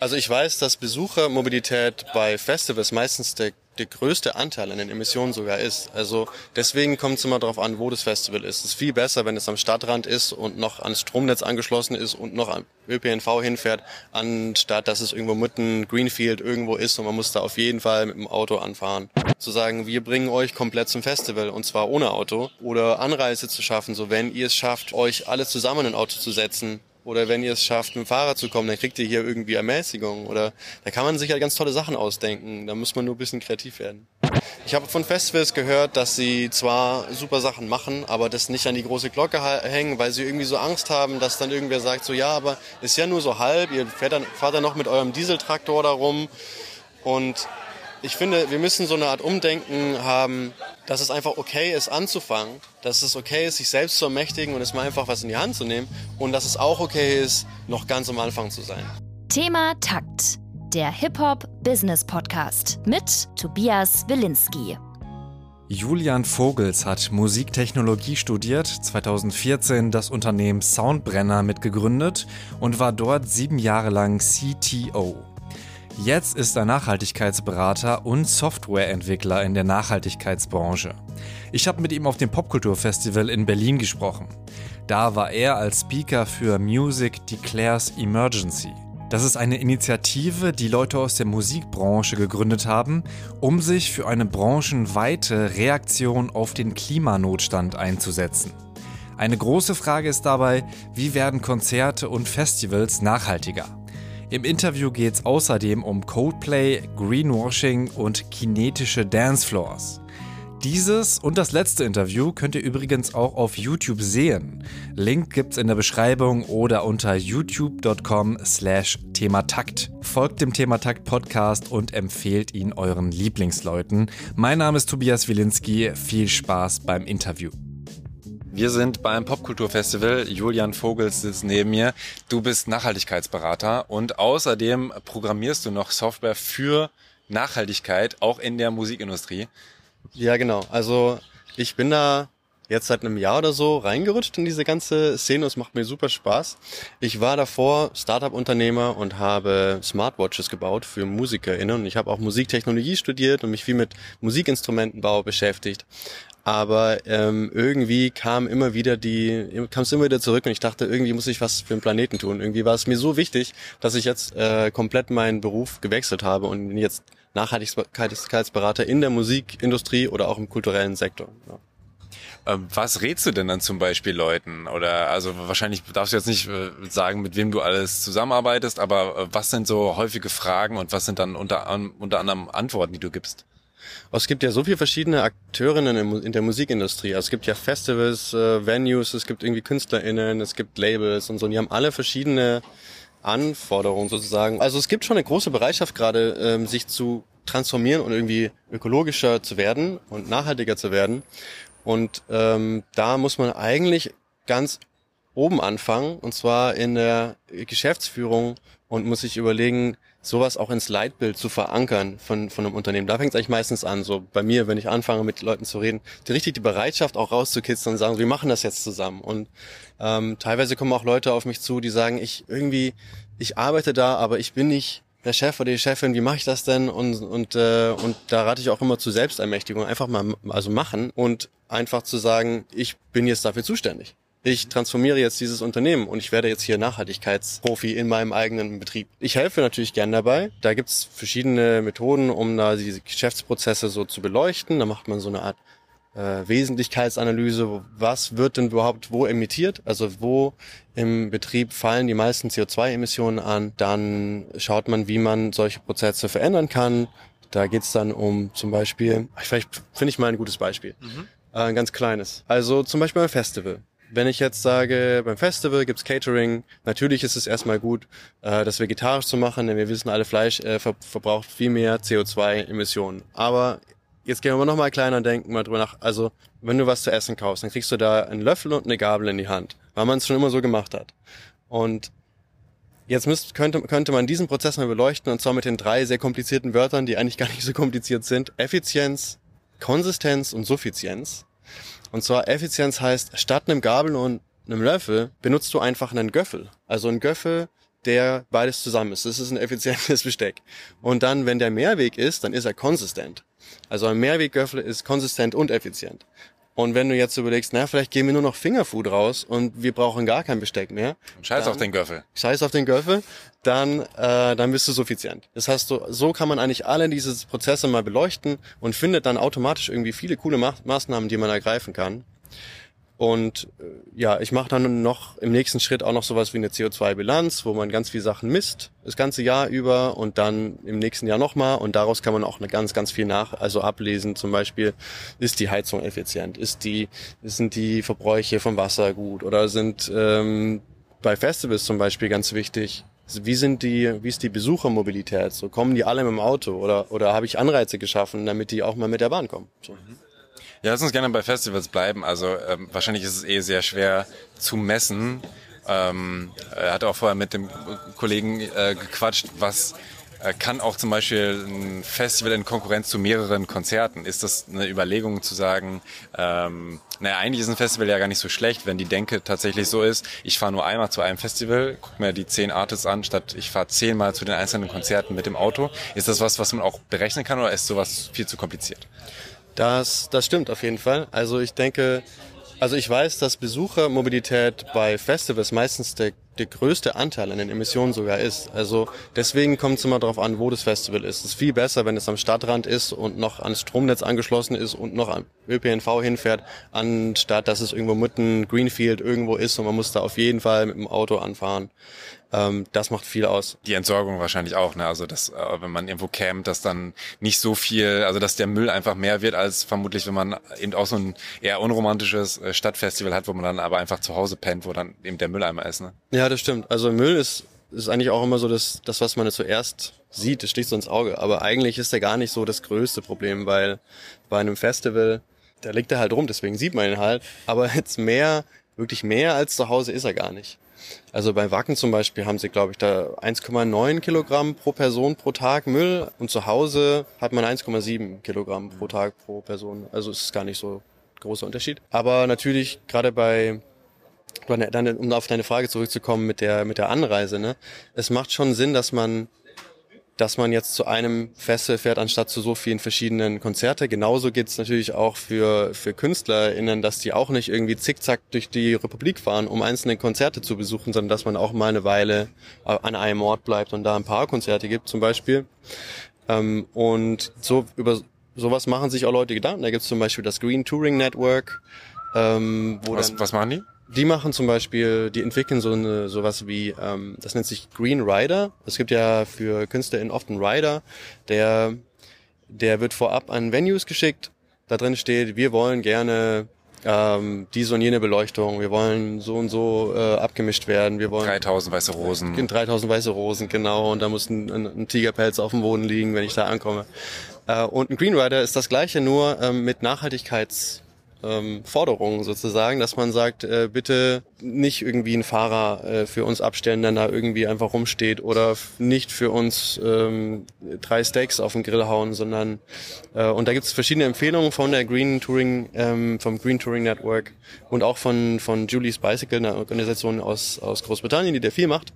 Also ich weiß, dass Besuchermobilität bei Festivals meistens der, der größte Anteil an den Emissionen sogar ist. Also deswegen kommt es immer darauf an, wo das Festival ist. Es ist viel besser, wenn es am Stadtrand ist und noch ans Stromnetz angeschlossen ist und noch am ÖPNV hinfährt, anstatt dass es irgendwo mitten Greenfield irgendwo ist und man muss da auf jeden Fall mit dem Auto anfahren. Zu sagen, wir bringen euch komplett zum Festival und zwar ohne Auto oder Anreise zu schaffen, so wenn ihr es schafft, euch alle zusammen in ein Auto zu setzen, oder wenn ihr es schafft, mit dem Fahrrad zu kommen, dann kriegt ihr hier irgendwie Ermäßigung. Oder da kann man sich ja ganz tolle Sachen ausdenken. Da muss man nur ein bisschen kreativ werden. Ich habe von Festivals gehört, dass sie zwar super Sachen machen, aber das nicht an die große Glocke hängen, weil sie irgendwie so Angst haben, dass dann irgendwer sagt, so ja, aber ist ja nur so halb, ihr fährt dann, fahrt dann noch mit eurem Dieseltraktor da rum. Und ich finde, wir müssen so eine Art Umdenken haben, dass es einfach okay ist, anzufangen, dass es okay ist, sich selbst zu ermächtigen und es mal einfach was in die Hand zu nehmen und dass es auch okay ist, noch ganz am Anfang zu sein. Thema Takt, der Hip-Hop-Business-Podcast mit Tobias Wilinski. Julian Vogels hat Musiktechnologie studiert, 2014 das Unternehmen Soundbrenner mitgegründet und war dort sieben Jahre lang CTO. Jetzt ist er Nachhaltigkeitsberater und Softwareentwickler in der Nachhaltigkeitsbranche. Ich habe mit ihm auf dem Popkulturfestival in Berlin gesprochen. Da war er als Speaker für Music Declares Emergency. Das ist eine Initiative, die Leute aus der Musikbranche gegründet haben, um sich für eine branchenweite Reaktion auf den Klimanotstand einzusetzen. Eine große Frage ist dabei, wie werden Konzerte und Festivals nachhaltiger? Im Interview geht es außerdem um Codeplay, Greenwashing und kinetische Dancefloors. Dieses und das letzte Interview könnt ihr übrigens auch auf YouTube sehen. Link gibt's in der Beschreibung oder unter youtube.com slash thematakt. Folgt dem Thematakt Podcast und empfehlt ihn euren Lieblingsleuten. Mein Name ist Tobias Wilinski. Viel Spaß beim Interview. Wir sind beim Popkulturfestival. Julian Vogels sitzt neben mir. Du bist Nachhaltigkeitsberater und außerdem programmierst du noch Software für Nachhaltigkeit, auch in der Musikindustrie. Ja, genau. Also ich bin da jetzt seit einem Jahr oder so reingerutscht in diese ganze Szene. Es macht mir super Spaß. Ich war davor Startup-Unternehmer und habe Smartwatches gebaut für MusikerInnen. Und ich habe auch Musiktechnologie studiert und mich viel mit Musikinstrumentenbau beschäftigt. Aber ähm, irgendwie kam immer wieder die, kam es immer wieder zurück und ich dachte, irgendwie muss ich was für den Planeten tun. Irgendwie war es mir so wichtig, dass ich jetzt äh, komplett meinen Beruf gewechselt habe und jetzt Nachhaltigkeitsberater in der Musikindustrie oder auch im kulturellen Sektor. Ja. Ähm, was rätst du denn dann zum Beispiel Leuten? Oder also wahrscheinlich darfst du jetzt nicht äh, sagen, mit wem du alles zusammenarbeitest, aber äh, was sind so häufige Fragen und was sind dann unter, unter anderem Antworten, die du gibst? Es gibt ja so viele verschiedene Akteurinnen in der Musikindustrie. Also es gibt ja Festivals, äh, Venues, es gibt irgendwie KünstlerInnen, es gibt Labels und so. Und die haben alle verschiedene Anforderungen sozusagen. Also es gibt schon eine große Bereitschaft gerade, ähm, sich zu transformieren und irgendwie ökologischer zu werden und nachhaltiger zu werden. Und ähm, da muss man eigentlich ganz oben anfangen, und zwar in der Geschäftsführung und muss sich überlegen, sowas auch ins Leitbild zu verankern von, von einem Unternehmen. Da fängt es eigentlich meistens an, so bei mir, wenn ich anfange mit Leuten zu reden, die richtig die Bereitschaft auch rauszukitzeln und sagen, wir machen das jetzt zusammen. Und ähm, teilweise kommen auch Leute auf mich zu, die sagen, ich irgendwie, ich arbeite da, aber ich bin nicht der Chef oder die Chefin, wie mache ich das denn? Und, und, äh, und da rate ich auch immer zu Selbstermächtigung, einfach mal also machen und einfach zu sagen, ich bin jetzt dafür zuständig ich transformiere jetzt dieses Unternehmen und ich werde jetzt hier Nachhaltigkeitsprofi in meinem eigenen Betrieb. Ich helfe natürlich gern dabei. Da gibt's verschiedene Methoden, um da diese Geschäftsprozesse so zu beleuchten. Da macht man so eine Art äh, Wesentlichkeitsanalyse. Was wird denn überhaupt wo emittiert? Also wo im Betrieb fallen die meisten CO2-Emissionen an? Dann schaut man, wie man solche Prozesse verändern kann. Da geht's dann um zum Beispiel, vielleicht finde ich mal ein gutes Beispiel. Mhm. Äh, ein ganz kleines. Also zum Beispiel ein Festival wenn ich jetzt sage, beim Festival gibt's Catering, natürlich ist es erstmal gut, äh, das vegetarisch zu machen, denn wir wissen, alle Fleisch äh, ver verbraucht viel mehr CO2-Emissionen. Aber jetzt gehen wir noch mal kleiner denken, mal drüber nach. Also, wenn du was zu essen kaufst, dann kriegst du da einen Löffel und eine Gabel in die Hand, weil man es schon immer so gemacht hat. Und jetzt müsst, könnte, könnte man diesen Prozess mal beleuchten, und zwar mit den drei sehr komplizierten Wörtern, die eigentlich gar nicht so kompliziert sind. Effizienz, Konsistenz und Suffizienz. Und zwar Effizienz heißt, statt einem Gabel und einem Löffel benutzt du einfach einen Göffel. Also einen Göffel, der beides zusammen ist. Das ist ein effizientes Besteck. Und dann, wenn der Mehrweg ist, dann ist er konsistent. Also ein Mehrweggöffel ist konsistent und effizient. Und wenn du jetzt überlegst, na, vielleicht gehen wir nur noch Fingerfood raus und wir brauchen gar kein Besteck mehr. Scheiß dann, auf den Göffel. Scheiß auf den Göffel, dann, äh, dann bist du suffizient. Das heißt, so, so kann man eigentlich alle diese Prozesse mal beleuchten und findet dann automatisch irgendwie viele coole Ma Maßnahmen, die man ergreifen kann. Und äh, ja, ich mache dann noch im nächsten Schritt auch noch sowas wie eine CO2-Bilanz, wo man ganz viele Sachen misst, das ganze Jahr über und dann im nächsten Jahr nochmal und daraus kann man auch eine ganz, ganz viel nach, also ablesen. Zum Beispiel, ist die Heizung effizient? Ist die, sind die Verbräuche vom Wasser gut? Oder sind ähm, bei Festivals zum Beispiel ganz wichtig, wie sind die, wie ist die Besuchermobilität? So kommen die alle mit dem Auto oder oder habe ich Anreize geschaffen, damit die auch mal mit der Bahn kommen? So. Mhm. Ja, lass uns gerne bei Festivals bleiben. Also ähm, wahrscheinlich ist es eh sehr schwer zu messen. Ähm, er hat auch vorher mit dem Kollegen äh, gequatscht, was äh, kann auch zum Beispiel ein Festival in Konkurrenz zu mehreren Konzerten. Ist das eine Überlegung zu sagen, ähm, naja, eigentlich ist ein Festival ja gar nicht so schlecht, wenn die Denke tatsächlich so ist, ich fahre nur einmal zu einem Festival, guck mir die zehn Artists an, statt ich fahre zehnmal zu den einzelnen Konzerten mit dem Auto. Ist das was, was man auch berechnen kann oder ist sowas viel zu kompliziert? Das, das stimmt auf jeden Fall. Also ich denke, also ich weiß, dass Besuchermobilität bei Festivals meistens der, der größte Anteil an den Emissionen sogar ist. Also deswegen kommt es immer darauf an, wo das Festival ist. Es ist viel besser, wenn es am Stadtrand ist und noch ans Stromnetz angeschlossen ist und noch am ÖPNV hinfährt, anstatt dass es irgendwo mitten Greenfield irgendwo ist und man muss da auf jeden Fall mit dem Auto anfahren. Ähm, das macht viel aus. Die Entsorgung wahrscheinlich auch, ne? Also dass, äh, wenn man irgendwo campt, dass dann nicht so viel, also dass der Müll einfach mehr wird als vermutlich, wenn man eben auch so ein eher unromantisches äh, Stadtfestival hat, wo man dann aber einfach zu Hause pennt, wo dann eben der Mülleimer ist, ne? Ja, das stimmt. Also Müll ist ist eigentlich auch immer so das, das was man zuerst sieht, das sticht so ins Auge. Aber eigentlich ist der gar nicht so das größte Problem, weil bei einem Festival, da liegt er halt rum, deswegen sieht man ihn halt. Aber jetzt mehr, wirklich mehr als zu Hause ist er gar nicht. Also bei Wacken zum Beispiel haben sie, glaube ich, da 1,9 Kilogramm pro Person pro Tag Müll und zu Hause hat man 1,7 Kilogramm pro Tag pro Person. Also es ist gar nicht so großer Unterschied. Aber natürlich gerade bei um auf deine Frage zurückzukommen mit der mit der Anreise, ne? Es macht schon Sinn, dass man dass man jetzt zu einem Festival fährt, anstatt zu so vielen verschiedenen Konzerte. Genauso geht's natürlich auch für, für KünstlerInnen, dass die auch nicht irgendwie zickzack durch die Republik fahren, um einzelne Konzerte zu besuchen, sondern dass man auch mal eine Weile an einem Ort bleibt und da ein paar Konzerte gibt zum Beispiel. Ähm, und so über sowas machen sich auch Leute Gedanken. Da gibt's zum Beispiel das Green Touring Network. Ähm, wo was, dann, was machen die? Die machen zum Beispiel, die entwickeln so eine sowas wie, ähm, das nennt sich Green Rider. Es gibt ja für KünstlerInnen oft einen Rider, der, der wird vorab an Venues geschickt. Da drin steht, wir wollen gerne ähm, diese und jene Beleuchtung, wir wollen so und so äh, abgemischt werden, wir wollen 3000 weiße Rosen. 3000 weiße Rosen, genau, und da muss ein, ein, ein Tigerpelz auf dem Boden liegen, wenn ich da ankomme. Äh, und ein Green Rider ist das gleiche, nur ähm, mit Nachhaltigkeits ähm, Forderungen sozusagen, dass man sagt, äh, bitte nicht irgendwie einen Fahrer äh, für uns abstellen, der da irgendwie einfach rumsteht oder nicht für uns ähm, drei Steaks auf den Grill hauen, sondern äh, und da gibt es verschiedene Empfehlungen von der Green Touring, ähm, vom Green Touring Network und auch von von Julie's Bicycle, einer Organisation aus aus Großbritannien, die der viel macht,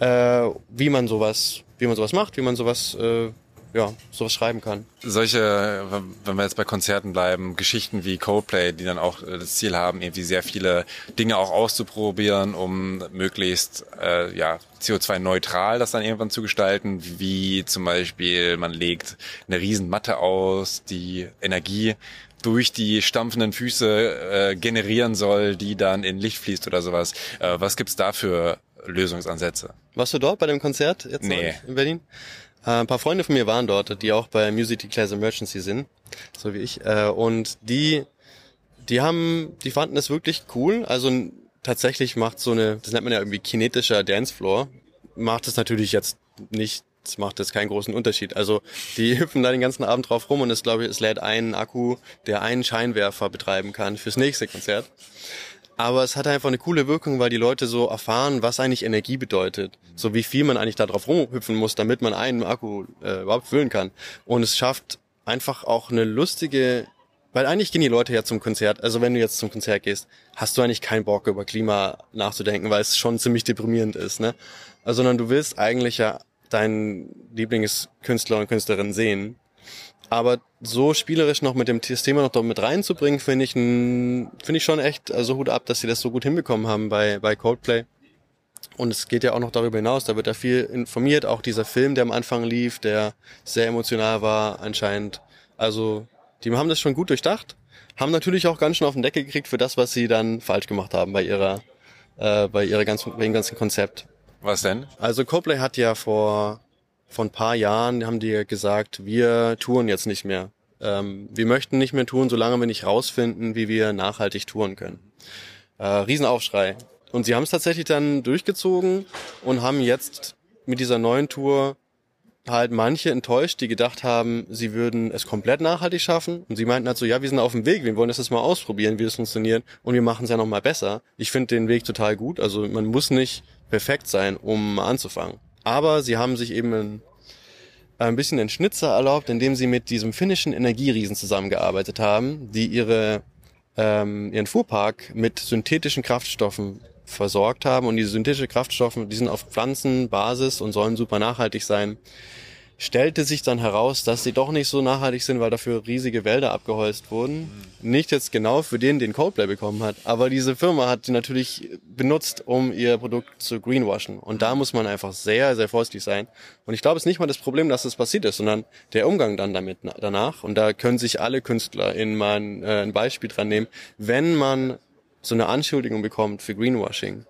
äh, wie man sowas, wie man sowas macht, wie man sowas äh, ja, sowas schreiben kann. Solche, wenn wir jetzt bei Konzerten bleiben, Geschichten wie Coldplay, die dann auch äh, das Ziel haben, irgendwie sehr viele Dinge auch auszuprobieren, um möglichst äh, ja, CO2-neutral das dann irgendwann zu gestalten, wie zum Beispiel man legt eine Riesenmatte aus, die Energie durch die stampfenden Füße äh, generieren soll, die dann in Licht fließt oder sowas. Äh, was gibt's da für Lösungsansätze? Warst du dort bei dem Konzert jetzt nee. in Berlin? Äh, ein paar Freunde von mir waren dort, die auch bei Music Declares Emergency sind, so wie ich. Äh, und die, die haben, die fanden es wirklich cool. Also tatsächlich macht so eine, das nennt man ja irgendwie kinetischer Dancefloor, macht es natürlich jetzt nicht macht jetzt keinen großen Unterschied. Also die hüpfen da den ganzen Abend drauf rum und es glaube ich, es lädt einen Akku, der einen Scheinwerfer betreiben kann fürs nächste Konzert. Aber es hat einfach eine coole Wirkung, weil die Leute so erfahren, was eigentlich Energie bedeutet. So wie viel man eigentlich da drauf rumhüpfen muss, damit man einen Akku äh, überhaupt füllen kann. Und es schafft einfach auch eine lustige, weil eigentlich gehen die Leute ja zum Konzert. Also wenn du jetzt zum Konzert gehst, hast du eigentlich keinen Bock über Klima nachzudenken, weil es schon ziemlich deprimierend ist. Ne? sondern du willst eigentlich ja deinen Lieblingskünstler und Künstlerin sehen. Aber so spielerisch noch mit dem Thema noch mit reinzubringen, finde ich, finde ich schon echt, also Hut ab, dass sie das so gut hinbekommen haben bei, bei Coldplay. Und es geht ja auch noch darüber hinaus, da wird ja viel informiert, auch dieser Film, der am Anfang lief, der sehr emotional war anscheinend. Also, die haben das schon gut durchdacht, haben natürlich auch ganz schön auf den Deckel gekriegt für das, was sie dann falsch gemacht haben bei ihrer, äh, bei ihrer ganzen, bei ihrem ganzen Konzept. Was denn? Also Coldplay hat ja vor, vor ein paar Jahren haben die gesagt, wir touren jetzt nicht mehr. Ähm, wir möchten nicht mehr touren, solange wir nicht rausfinden, wie wir nachhaltig touren können. Äh, Riesenaufschrei. Und sie haben es tatsächlich dann durchgezogen und haben jetzt mit dieser neuen Tour halt manche enttäuscht, die gedacht haben, sie würden es komplett nachhaltig schaffen. Und sie meinten halt so, ja, wir sind auf dem Weg, wir wollen das jetzt mal ausprobieren, wie das funktioniert. Und wir machen es ja noch mal besser. Ich finde den Weg total gut. Also man muss nicht perfekt sein, um anzufangen. Aber sie haben sich eben ein, ein bisschen den Schnitzer erlaubt, indem sie mit diesem finnischen Energieriesen zusammengearbeitet haben, die ihre, ähm, ihren Fuhrpark mit synthetischen Kraftstoffen versorgt haben. Und diese synthetischen Kraftstoffe, die sind auf Pflanzenbasis und sollen super nachhaltig sein stellte sich dann heraus, dass sie doch nicht so nachhaltig sind, weil dafür riesige Wälder abgeholzt wurden. Mhm. Nicht jetzt genau für den, den Coldplay bekommen hat, aber diese Firma hat sie natürlich benutzt, um ihr Produkt zu greenwashen. Und da muss man einfach sehr, sehr vorsichtig sein. Und ich glaube, es ist nicht mal das Problem, dass das passiert ist, sondern der Umgang dann damit danach. Und da können sich alle Künstler in mal ein, äh, ein Beispiel dran nehmen. Wenn man so eine Anschuldigung bekommt für Greenwashing,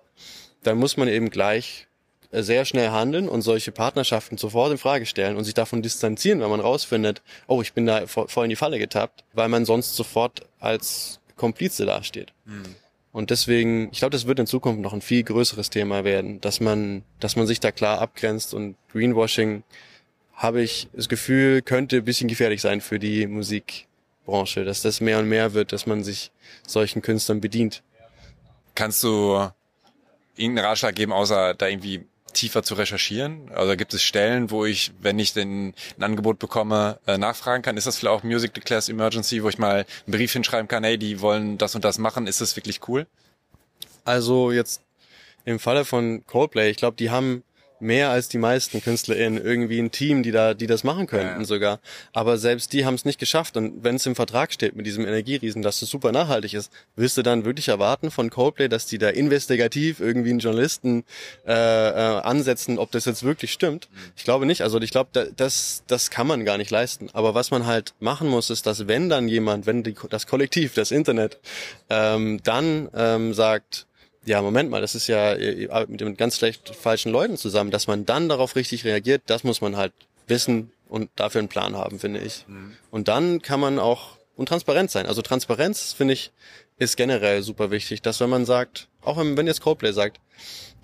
dann muss man eben gleich sehr schnell handeln und solche Partnerschaften sofort in Frage stellen und sich davon distanzieren, wenn man rausfindet, oh, ich bin da voll in die Falle getappt, weil man sonst sofort als Komplize dasteht. Mhm. Und deswegen, ich glaube, das wird in Zukunft noch ein viel größeres Thema werden, dass man, dass man sich da klar abgrenzt und Greenwashing habe ich das Gefühl, könnte ein bisschen gefährlich sein für die Musikbranche, dass das mehr und mehr wird, dass man sich solchen Künstlern bedient. Kannst du irgendeinen Ratschlag geben, außer da irgendwie tiefer zu recherchieren? Also gibt es Stellen, wo ich, wenn ich denn ein Angebot bekomme, äh, nachfragen kann? Ist das vielleicht auch Music Declares Emergency, wo ich mal einen Brief hinschreiben kann, hey, die wollen das und das machen, ist das wirklich cool? Also jetzt im Falle von Coldplay, ich glaube, die haben mehr als die meisten KünstlerInnen irgendwie ein Team, die da, die das machen könnten ja. sogar. Aber selbst die haben es nicht geschafft. Und wenn es im Vertrag steht mit diesem Energieriesen, dass es super nachhaltig ist, willst du dann wirklich erwarten von Coldplay, dass die da investigativ irgendwie einen Journalisten äh, äh, ansetzen, ob das jetzt wirklich stimmt? Ich glaube nicht. Also ich glaube, da, das, das kann man gar nicht leisten. Aber was man halt machen muss, ist, dass wenn dann jemand, wenn die, das Kollektiv, das Internet, ähm, dann ähm, sagt, ja, Moment mal, das ist ja mit den ganz schlecht falschen Leuten zusammen, dass man dann darauf richtig reagiert, das muss man halt wissen und dafür einen Plan haben, finde ich. Mhm. Und dann kann man auch und transparent sein. Also Transparenz, finde ich, ist generell super wichtig, dass wenn man sagt, auch wenn, wenn jetzt Coldplay sagt,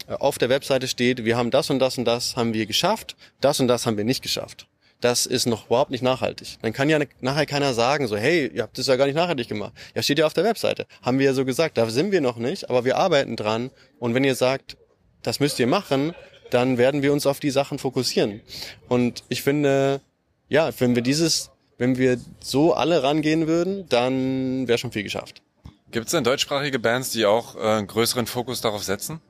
äh, auf der Webseite steht, wir haben das und das und das haben wir geschafft, das und das haben wir nicht geschafft das ist noch überhaupt nicht nachhaltig. Dann kann ja nachher keiner sagen, so, hey, ihr habt das ja gar nicht nachhaltig gemacht. Ja, steht ja auf der Webseite. Haben wir ja so gesagt, da sind wir noch nicht, aber wir arbeiten dran. Und wenn ihr sagt, das müsst ihr machen, dann werden wir uns auf die Sachen fokussieren. Und ich finde, ja, wenn wir dieses, wenn wir so alle rangehen würden, dann wäre schon viel geschafft. Gibt es denn deutschsprachige Bands, die auch äh, einen größeren Fokus darauf setzen?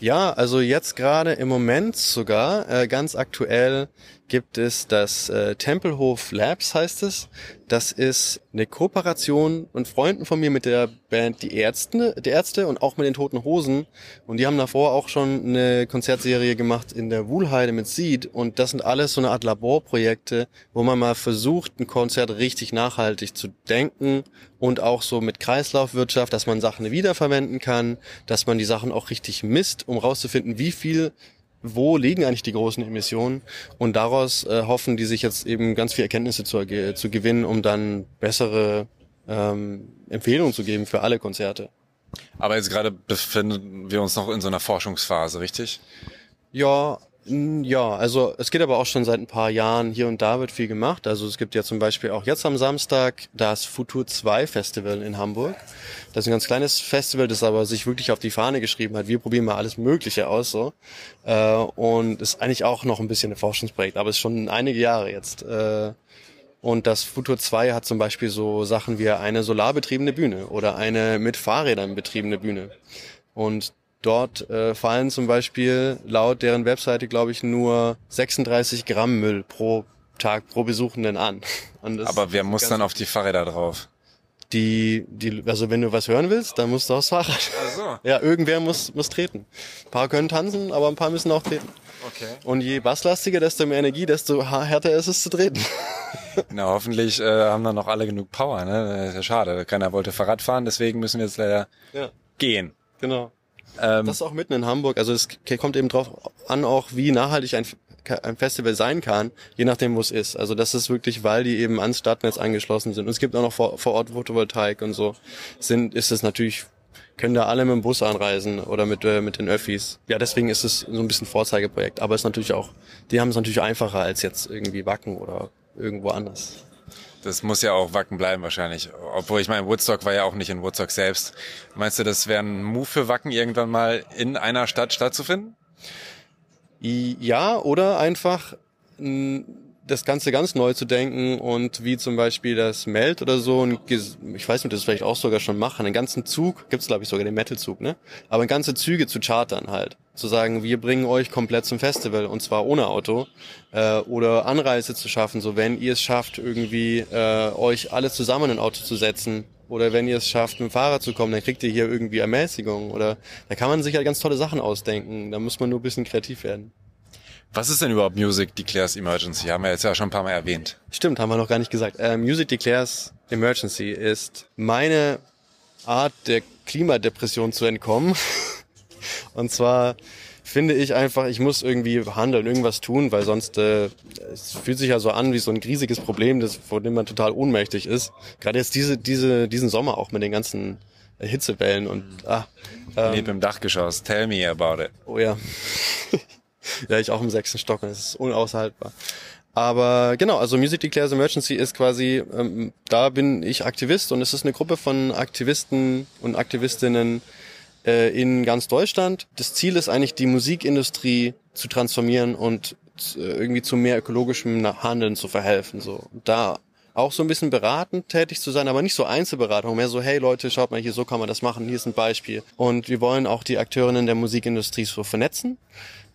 Ja, also jetzt gerade im Moment sogar, äh, ganz aktuell gibt es das äh, Tempelhof Labs heißt es. Das ist eine Kooperation und Freunden von mir mit der Band Die Ärzte, die Ärzte und auch mit den Toten Hosen. Und die haben davor auch schon eine Konzertserie gemacht in der Wuhlheide mit Seed. Und das sind alles so eine Art Laborprojekte, wo man mal versucht, ein Konzert richtig nachhaltig zu denken und auch so mit Kreislaufwirtschaft, dass man Sachen wiederverwenden kann, dass man die Sachen auch richtig misst, um rauszufinden, wie viel wo liegen eigentlich die großen Emissionen und daraus äh, hoffen die sich jetzt eben ganz viel Erkenntnisse zu, zu gewinnen, um dann bessere ähm, Empfehlungen zu geben für alle Konzerte. Aber jetzt gerade befinden wir uns noch in so einer Forschungsphase, richtig? Ja, ja, also es geht aber auch schon seit ein paar Jahren. Hier und da wird viel gemacht. Also es gibt ja zum Beispiel auch jetzt am Samstag das Futur 2 Festival in Hamburg. Das ist ein ganz kleines Festival, das aber sich wirklich auf die Fahne geschrieben hat. Wir probieren mal alles Mögliche aus so. Äh, und ist eigentlich auch noch ein bisschen ein Forschungsprojekt, aber ist schon einige Jahre jetzt. Äh, und das Futur 2 hat zum Beispiel so Sachen wie eine solarbetriebene Bühne oder eine mit Fahrrädern betriebene Bühne. Und dort äh, fallen zum Beispiel laut deren Webseite, glaube ich, nur 36 Gramm Müll pro Tag pro Besuchenden an. Aber wer muss dann auf die Fahrräder drauf? Die, die, also wenn du was hören willst, dann musst du aufs Fahrrad. Ach so. Ja, irgendwer muss, muss treten. Ein paar können tanzen, aber ein paar müssen auch treten. Okay. Und je basslastiger, desto mehr Energie, desto härter ist es zu treten. Na, hoffentlich äh, haben dann noch alle genug Power, ne? Das ist ja schade. Keiner wollte Fahrrad fahren, deswegen müssen wir jetzt leider Ja. gehen. Genau. Ähm, Das ist auch mitten in Hamburg. Also es kommt eben drauf an, auch wie nachhaltig ein, ein Festival sein kann, je nachdem, wo es ist. Also das ist wirklich, weil die eben ans Stadtnetz angeschlossen sind. Und es gibt auch noch vor, vor Ort Photovoltaik und so. Sind, ist es natürlich, können da alle mit dem Bus anreisen oder mit, äh, mit den Öffis. Ja, deswegen ist es so ein bisschen Vorzeigeprojekt. Aber es ist natürlich auch, die haben es natürlich einfacher als jetzt irgendwie Wacken oder irgendwo anders. Das muss ja auch Wacken bleiben wahrscheinlich. Obwohl ich meine, Woodstock war ja auch nicht in Woodstock selbst. Meinst du, das wäre ein Move für Wacken, irgendwann mal in einer Stadt stattzufinden? Ja, oder einfach das Ganze ganz neu zu denken und wie zum Beispiel das Meld oder so, ein, ich weiß nicht, ob das vielleicht auch sogar schon machen, einen ganzen Zug, gibt's glaube ich sogar den Metal-Zug, ne? Aber ganze Züge zu chartern halt. Zu sagen, wir bringen euch komplett zum Festival und zwar ohne Auto. Äh, oder Anreise zu schaffen, so wenn ihr es schafft, irgendwie äh, euch alle zusammen in ein Auto zu setzen. Oder wenn ihr es schafft, mit dem Fahrrad zu kommen, dann kriegt ihr hier irgendwie Ermäßigung. Oder da kann man sich halt ganz tolle Sachen ausdenken. Da muss man nur ein bisschen kreativ werden. Was ist denn überhaupt Music Declares Emergency? Haben wir jetzt ja schon ein paar Mal erwähnt. Stimmt, haben wir noch gar nicht gesagt. Äh, Music Declares Emergency ist meine Art der Klimadepression zu entkommen. Und zwar finde ich einfach, ich muss irgendwie handeln, irgendwas tun, weil sonst äh, es fühlt sich ja so an wie so ein riesiges Problem, das, vor dem man total ohnmächtig ist. Gerade jetzt diese, diese, diesen Sommer auch mit den ganzen äh, Hitzewellen und ah, ähm, Leb im Dachgeschoss. Tell me about it. Oh ja. ja, ich auch im sechsten Stock und es ist unaushaltbar. Aber genau, also Music Declares Emergency ist quasi, ähm, da bin ich Aktivist und es ist eine Gruppe von Aktivisten und Aktivistinnen äh, in ganz Deutschland. Das Ziel ist eigentlich, die Musikindustrie zu transformieren und äh, irgendwie zu mehr ökologischem Handeln zu verhelfen. So. Da auch so ein bisschen beratend tätig zu sein, aber nicht so Einzelberatung, mehr so, hey Leute, schaut mal hier, so kann man das machen, hier ist ein Beispiel. Und wir wollen auch die Akteurinnen der Musikindustrie so vernetzen.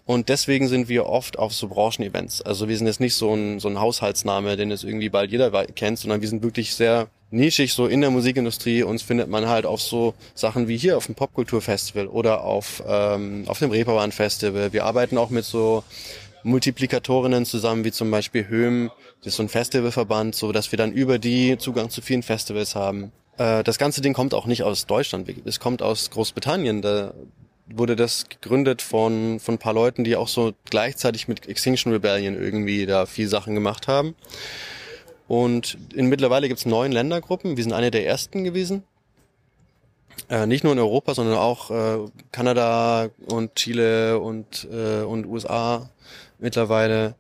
Und deswegen sind wir oft auf so Branchenevents. Also wir sind jetzt nicht so ein, so ein Haushaltsname, den jetzt irgendwie bald jeder kennt, sondern wir sind wirklich sehr nischig so in der Musikindustrie. Uns findet man halt auf so Sachen wie hier auf dem Popkulturfestival oder auf, ähm, auf dem Reeperbahn Festival. Wir arbeiten auch mit so Multiplikatorinnen zusammen, wie zum Beispiel Höhm, das ist so ein Festivalverband, so dass wir dann über die Zugang zu vielen Festivals haben. Äh, das ganze Ding kommt auch nicht aus Deutschland, es kommt aus Großbritannien. Da wurde das gegründet von, von ein paar Leuten, die auch so gleichzeitig mit Extinction Rebellion irgendwie da viel Sachen gemacht haben. Und in, mittlerweile gibt es neun Ländergruppen. Wir sind eine der ersten gewesen. Äh, nicht nur in Europa, sondern auch äh, Kanada und Chile und, äh, und USA mittlerweile.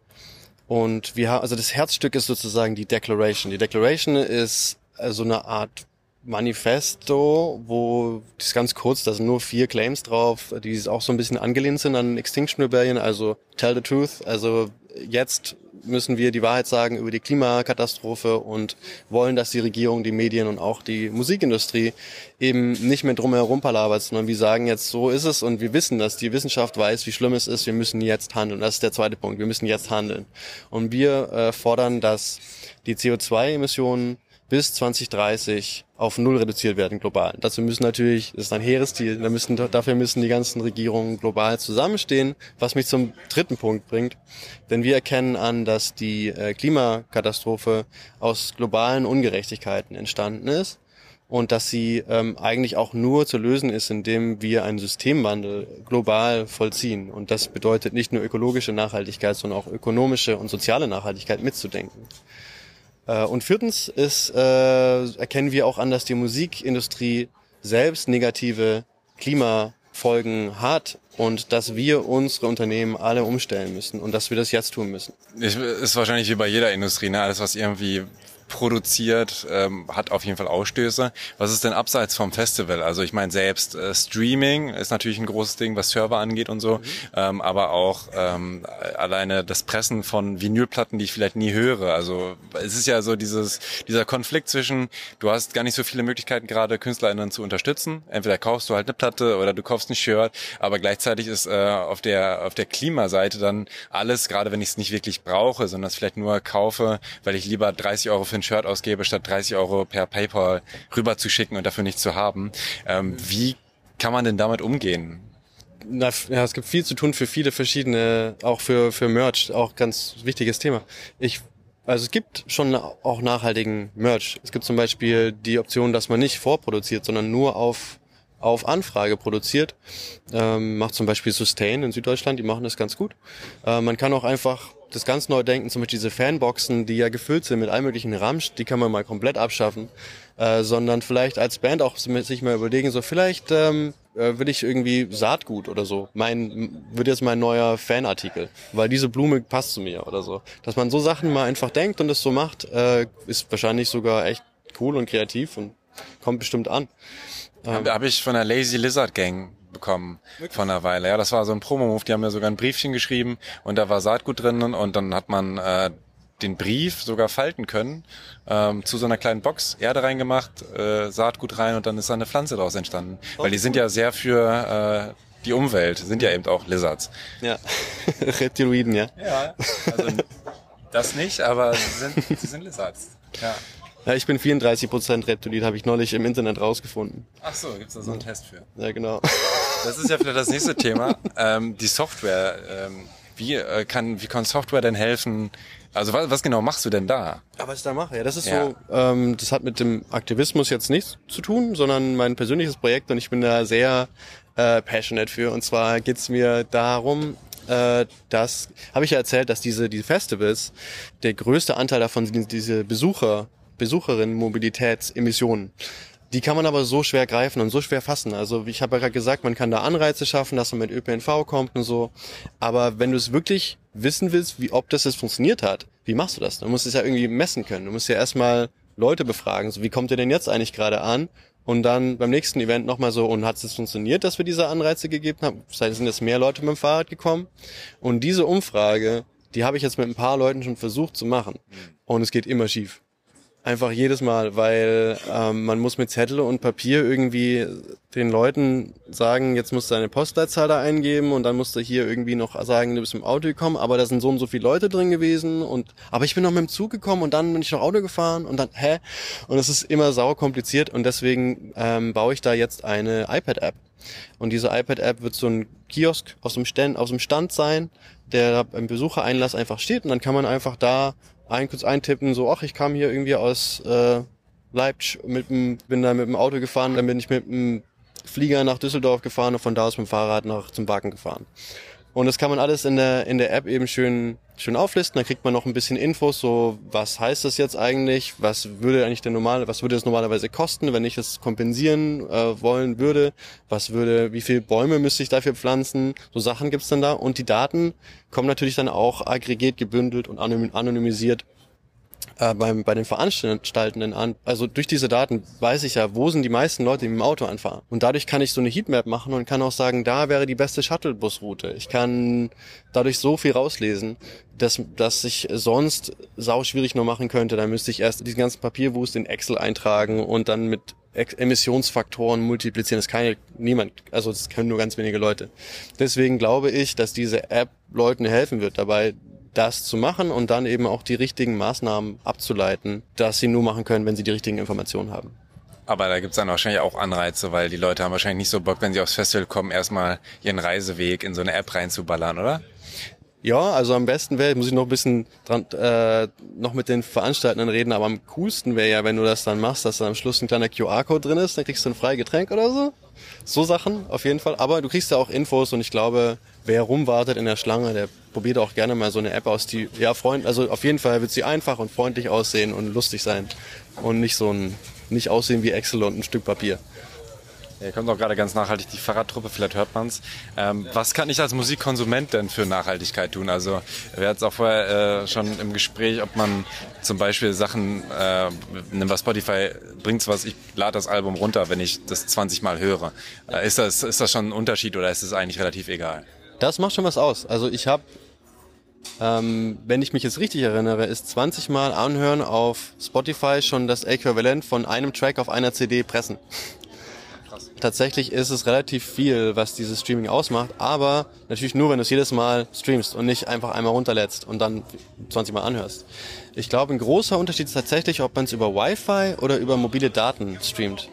Und wir haben, also das Herzstück ist sozusagen die Declaration. Die Declaration ist äh, so eine Art Manifesto, wo das ist ganz kurz, da sind nur vier Claims drauf, die auch so ein bisschen angelehnt sind an Extinction Rebellion, also tell the truth, also jetzt müssen wir die Wahrheit sagen über die Klimakatastrophe und wollen, dass die Regierung, die Medien und auch die Musikindustrie eben nicht mehr drumherum palabert, sondern wir sagen jetzt, so ist es und wir wissen, dass die Wissenschaft weiß, wie schlimm es ist, wir müssen jetzt handeln. Das ist der zweite Punkt, wir müssen jetzt handeln. Und wir äh, fordern, dass die CO2-Emissionen bis 2030 auf null reduziert werden global. Dazu müssen natürlich, das ist ein hehres Ziel, da müssen, dafür müssen die ganzen Regierungen global zusammenstehen, was mich zum dritten Punkt bringt. Denn wir erkennen an, dass die äh, Klimakatastrophe aus globalen Ungerechtigkeiten entstanden ist und dass sie ähm, eigentlich auch nur zu lösen ist, indem wir einen Systemwandel global vollziehen. Und das bedeutet nicht nur ökologische Nachhaltigkeit, sondern auch ökonomische und soziale Nachhaltigkeit mitzudenken. Äh, Und viertens ist, äh, erkennen wir auch an, dass die Musikindustrie selbst negative Klimafolgen hat und dass wir unsere Unternehmen alle umstellen müssen und dass wir das jetzt tun müssen. Ist wahrscheinlich wie bei jeder Industrie, ne? Alles, was irgendwie produziert, ähm, hat auf jeden Fall Ausstöße. Was ist denn abseits vom Festival? Also ich meine selbst äh, Streaming ist natürlich ein großes Ding, was Server angeht und so, mhm. ähm, aber auch ähm, alleine das Pressen von Vinylplatten, die ich vielleicht nie höre. Also es ist ja so dieses dieser Konflikt zwischen, du hast gar nicht so viele Möglichkeiten gerade KünstlerInnen zu unterstützen. Entweder kaufst du halt eine Platte oder du kaufst ein Shirt, aber gleichzeitig ist äh, auf der auf der Klimaseite dann alles, gerade wenn ich es nicht wirklich brauche, sondern es vielleicht nur kaufe, weil ich lieber 30 Euro für ein Shirt ausgebe, statt 30 Euro per PayPal rüber zu schicken und dafür nichts zu haben. Ähm, wie kann man denn damit umgehen? Na, ja, es gibt viel zu tun für viele verschiedene, auch für, für Merch, auch ganz wichtiges Thema. Ich, also es gibt schon auch nachhaltigen Merch. Es gibt zum Beispiel die Option, dass man nicht vorproduziert, sondern nur auf auf Anfrage produziert. Ähm, macht zum Beispiel Sustain in Süddeutschland, die machen das ganz gut. Äh, man kann auch einfach das ganz neu denken, zum Beispiel diese Fanboxen, die ja gefüllt sind mit allem möglichen Ramsch, die kann man mal komplett abschaffen, äh, sondern vielleicht als Band auch sich mal überlegen, so vielleicht ähm, äh, will ich irgendwie Saatgut oder so. Mein wird jetzt mein neuer Fanartikel, weil diese Blume passt zu mir oder so. Dass man so Sachen mal einfach denkt und es so macht, äh, ist wahrscheinlich sogar echt cool und kreativ und kommt bestimmt an. Ähm, Habe ich von der Lazy Lizard Gang bekommen Wirklich? von einer Weile. Ja, das war so ein Promo-Move, die haben mir sogar ein Briefchen geschrieben und da war Saatgut drin und dann hat man äh, den Brief sogar falten können, ähm, zu so einer kleinen Box Erde reingemacht, äh, Saatgut rein und dann ist da eine Pflanze daraus entstanden. Oh, Weil die sind ja sehr für äh, die Umwelt, sind ja eben auch Lizards. Ja, Reptiloiden, ja. Ja, also das nicht, aber sie sind, sie sind Lizards. Ja. Ja, ich bin 34% Reptilit, habe ich neulich im Internet rausgefunden. Ach so, gibt's da so einen Test für? Ja, genau. Das ist ja vielleicht das nächste Thema. Ähm, die Software. Ähm, wie äh, kann wie kann Software denn helfen? Also was, was genau machst du denn da? Ja, was ich da mache, ja, das ist ja. so, ähm, das hat mit dem Aktivismus jetzt nichts zu tun, sondern mein persönliches Projekt und ich bin da sehr äh, passionate für. Und zwar geht's mir darum, äh, das habe ich ja erzählt, dass diese, diese Festivals, der größte Anteil davon sind diese Besucher Besucherinnen-Mobilitätsemissionen. Die kann man aber so schwer greifen und so schwer fassen. Also ich habe ja gerade gesagt, man kann da Anreize schaffen, dass man mit ÖPNV kommt und so. Aber wenn du es wirklich wissen willst, wie ob das jetzt funktioniert hat, wie machst du das? Du musst es ja irgendwie messen können. Du musst ja erstmal Leute befragen, so wie kommt ihr denn jetzt eigentlich gerade an? Und dann beim nächsten Event nochmal so, und hat es funktioniert, dass wir diese Anreize gegeben haben? Vielleicht sind jetzt mehr Leute mit dem Fahrrad gekommen. Und diese Umfrage, die habe ich jetzt mit ein paar Leuten schon versucht zu machen. Und es geht immer schief. Einfach jedes Mal, weil ähm, man muss mit Zettel und Papier irgendwie den Leuten sagen, jetzt musst du deine Postleitzahl da eingeben und dann musst du hier irgendwie noch sagen, du bist im Auto gekommen, aber da sind so und so viele Leute drin gewesen und aber ich bin noch mit dem Zug gekommen und dann bin ich noch Auto gefahren und dann, hä? Und es ist immer sauer kompliziert und deswegen ähm, baue ich da jetzt eine iPad-App. Und diese iPad-App wird so ein Kiosk aus dem Stand, aus dem Stand sein, der beim Besuchereinlass einfach steht und dann kann man einfach da ein, kurz eintippen, so, ach, ich kam hier irgendwie aus äh, Leipzig, mit dem, bin da mit dem Auto gefahren, dann bin ich mit dem Flieger nach Düsseldorf gefahren und von da aus mit dem Fahrrad nach zum Wagen gefahren. Und das kann man alles in der, in der App eben schön, schön auflisten. Da kriegt man noch ein bisschen Infos, so was heißt das jetzt eigentlich? Was würde eigentlich der normale, was würde es normalerweise kosten, wenn ich es kompensieren äh, wollen würde? Was würde, wie viele Bäume müsste ich dafür pflanzen? So Sachen gibt's dann da. Und die Daten kommen natürlich dann auch aggregiert, gebündelt und anonymisiert äh, beim, bei den Veranstaltenden an. Also durch diese Daten weiß ich ja, wo sind die meisten Leute, die mit dem Auto anfahren. Und dadurch kann ich so eine Heatmap machen und kann auch sagen, da wäre die beste Shuttlebusroute. Ich kann dadurch so viel rauslesen, dass, dass ich sonst sau schwierig nur machen könnte. Da müsste ich erst diesen ganzen Papierwust in Excel eintragen und dann mit Emissionsfaktoren multiplizieren. Das kann niemand, also das können nur ganz wenige Leute. Deswegen glaube ich, dass diese App Leuten helfen wird dabei, das zu machen und dann eben auch die richtigen Maßnahmen abzuleiten, dass sie nur machen können, wenn sie die richtigen Informationen haben. Aber da gibt's dann wahrscheinlich auch Anreize, weil die Leute haben wahrscheinlich nicht so Bock, wenn sie aufs Festival kommen, erstmal ihren Reiseweg in so eine App reinzuballern, oder? Ja, also am besten wäre, muss ich noch ein bisschen dran, äh, noch mit den Veranstaltern reden, aber am coolsten wäre ja, wenn du das dann machst, dass da am Schluss ein kleiner QR-Code drin ist, dann kriegst du ein freies Getränk oder so. So Sachen, auf jeden Fall. Aber du kriegst ja auch Infos und ich glaube, wer rumwartet in der Schlange, der probiert auch gerne mal so eine App aus, die, ja, freund, also auf jeden Fall wird sie einfach und freundlich aussehen und lustig sein und nicht so ein, nicht aussehen wie Excel und ein Stück Papier. Hier kommt auch gerade ganz nachhaltig die Fahrradtruppe, vielleicht hört man's. Ähm, was kann ich als Musikkonsument denn für Nachhaltigkeit tun? Also wir hatten es auch vorher äh, schon im Gespräch, ob man zum Beispiel Sachen, äh, nimm was Spotify, bringt's was, ich lade das Album runter, wenn ich das 20 Mal höre. Äh, ist, das, ist das schon ein Unterschied oder ist es eigentlich relativ egal? Das macht schon was aus. Also ich habe, ähm, wenn ich mich jetzt richtig erinnere, ist 20 Mal anhören auf Spotify schon das Äquivalent von einem Track auf einer CD pressen. Tatsächlich ist es relativ viel, was dieses Streaming ausmacht, aber natürlich nur, wenn du es jedes Mal streamst und nicht einfach einmal runterlädst und dann 20 Mal anhörst. Ich glaube, ein großer Unterschied ist tatsächlich, ob man es über Wi-Fi oder über mobile Daten streamt.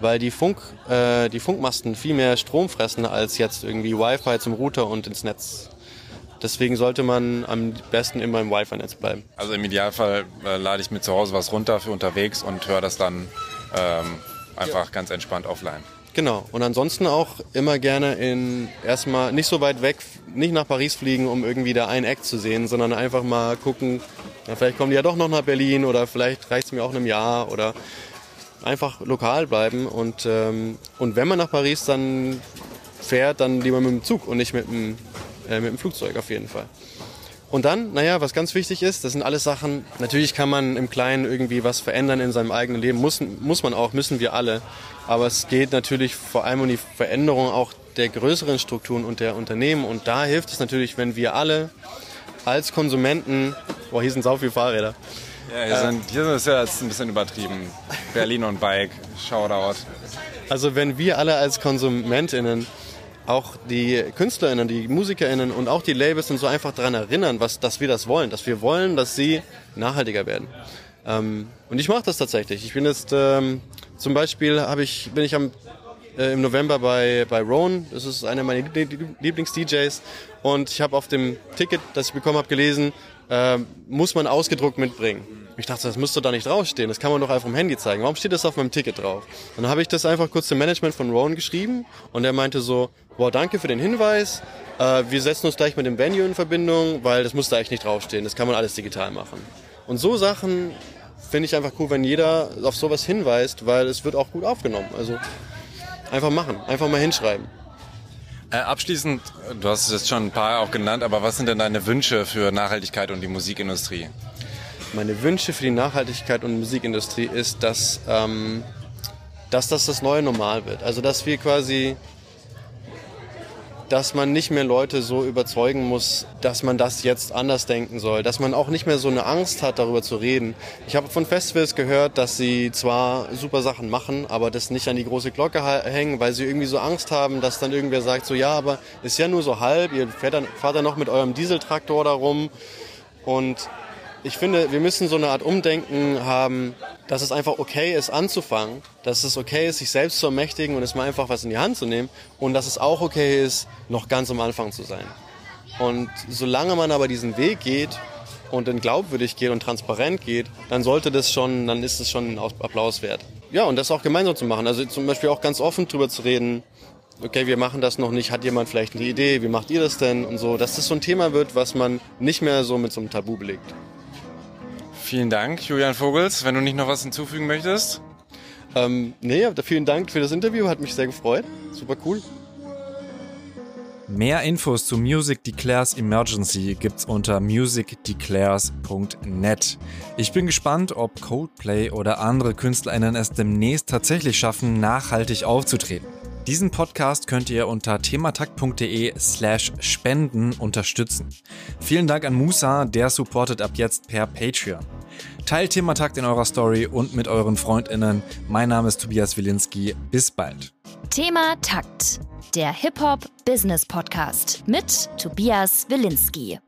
Weil die, Funk, äh, die Funkmasten viel mehr Strom fressen als jetzt irgendwie Wi-Fi zum Router und ins Netz. Deswegen sollte man am besten immer im Wi-Fi-Netz bleiben. Also im Idealfall äh, lade ich mir zu Hause was runter für unterwegs und höre das dann ähm, einfach ja. ganz entspannt offline. Genau. Und ansonsten auch immer gerne in erstmal nicht so weit weg, nicht nach Paris fliegen, um irgendwie da einen Act zu sehen, sondern einfach mal gucken, na, vielleicht kommen die ja doch noch nach Berlin oder vielleicht reicht es mir auch in einem Jahr oder einfach lokal bleiben. Und, ähm, und wenn man nach Paris dann fährt, dann lieber mit dem Zug und nicht mit dem, äh, mit dem Flugzeug auf jeden Fall. Und dann, naja, was ganz wichtig ist, das sind alles Sachen, natürlich kann man im Kleinen irgendwie was verändern in seinem eigenen Leben, muss, muss man auch, müssen wir alle. Aber es geht natürlich vor allem um die Veränderung auch der größeren Strukturen und der Unternehmen. Und da hilft es natürlich, wenn wir alle als Konsumenten, boah, hier sind sau viele Fahrräder. Ja, hier, sind, hier ist ja jetzt ein bisschen übertrieben. Berlin und Bike, Shoutout. Also wenn wir alle als KonsumentInnen auch die KünstlerInnen, die MusikerInnen und auch die Labels und so einfach daran erinnern, was, dass wir das wollen, dass wir wollen, dass sie nachhaltiger werden. Ähm, und ich mache das tatsächlich. Ich bin jetzt ähm, zum Beispiel habe ich bin ich am äh, im November bei bei Roan. Das ist einer meiner Lieblings-DJs und ich habe auf dem Ticket, das ich bekommen habe, gelesen, äh, muss man ausgedruckt mitbringen. Ich dachte, das müsste da nicht draufstehen. Das kann man doch einfach vom Handy zeigen. Warum steht das auf meinem Ticket drauf? dann habe ich das einfach kurz dem Management von Rowan geschrieben und er meinte so, boah, danke für den Hinweis. Äh, wir setzen uns gleich mit dem Venue in Verbindung, weil das muss da eigentlich nicht draufstehen. Das kann man alles digital machen. Und so Sachen finde ich einfach cool, wenn jeder auf sowas hinweist, weil es wird auch gut aufgenommen. Also einfach machen, einfach mal hinschreiben. Äh, abschließend, du hast es jetzt schon ein paar auch genannt, aber was sind denn deine Wünsche für Nachhaltigkeit und die Musikindustrie? Meine Wünsche für die Nachhaltigkeit und Musikindustrie ist, dass, ähm, dass das das neue Normal wird. Also dass wir quasi dass man nicht mehr Leute so überzeugen muss, dass man das jetzt anders denken soll, dass man auch nicht mehr so eine Angst hat, darüber zu reden. Ich habe von Festivals gehört, dass sie zwar super Sachen machen, aber das nicht an die große Glocke hängen, weil sie irgendwie so Angst haben, dass dann irgendwer sagt, so ja, aber ist ja nur so halb, ihr fährt dann, fahrt dann noch mit eurem Dieseltraktor da rum und ich finde, wir müssen so eine Art Umdenken haben, dass es einfach okay ist, anzufangen, dass es okay ist, sich selbst zu ermächtigen und es mal einfach was in die Hand zu nehmen und dass es auch okay ist, noch ganz am Anfang zu sein. Und solange man aber diesen Weg geht und dann glaubwürdig geht und transparent geht, dann sollte das schon, dann ist es schon ein Applaus wert. Ja, und das auch gemeinsam zu machen. Also zum Beispiel auch ganz offen drüber zu reden, okay, wir machen das noch nicht, hat jemand vielleicht eine Idee, wie macht ihr das denn und so, dass das so ein Thema wird, was man nicht mehr so mit so einem Tabu belegt. Vielen Dank, Julian Vogels. Wenn du nicht noch was hinzufügen möchtest? Ähm, nee, vielen Dank für das Interview, hat mich sehr gefreut. Super cool. Mehr Infos zu Music Declares Emergency gibt's unter musicdeclares.net. Ich bin gespannt, ob Coldplay oder andere KünstlerInnen es demnächst tatsächlich schaffen, nachhaltig aufzutreten. Diesen Podcast könnt ihr unter thematakt.de slash spenden unterstützen. Vielen Dank an Musa, der supportet ab jetzt per Patreon. Teilt Thematakt in eurer Story und mit euren FreundInnen. Mein Name ist Tobias Wilinski. Bis bald. Thema Takt, der Hip-Hop-Business-Podcast mit Tobias Wilinski.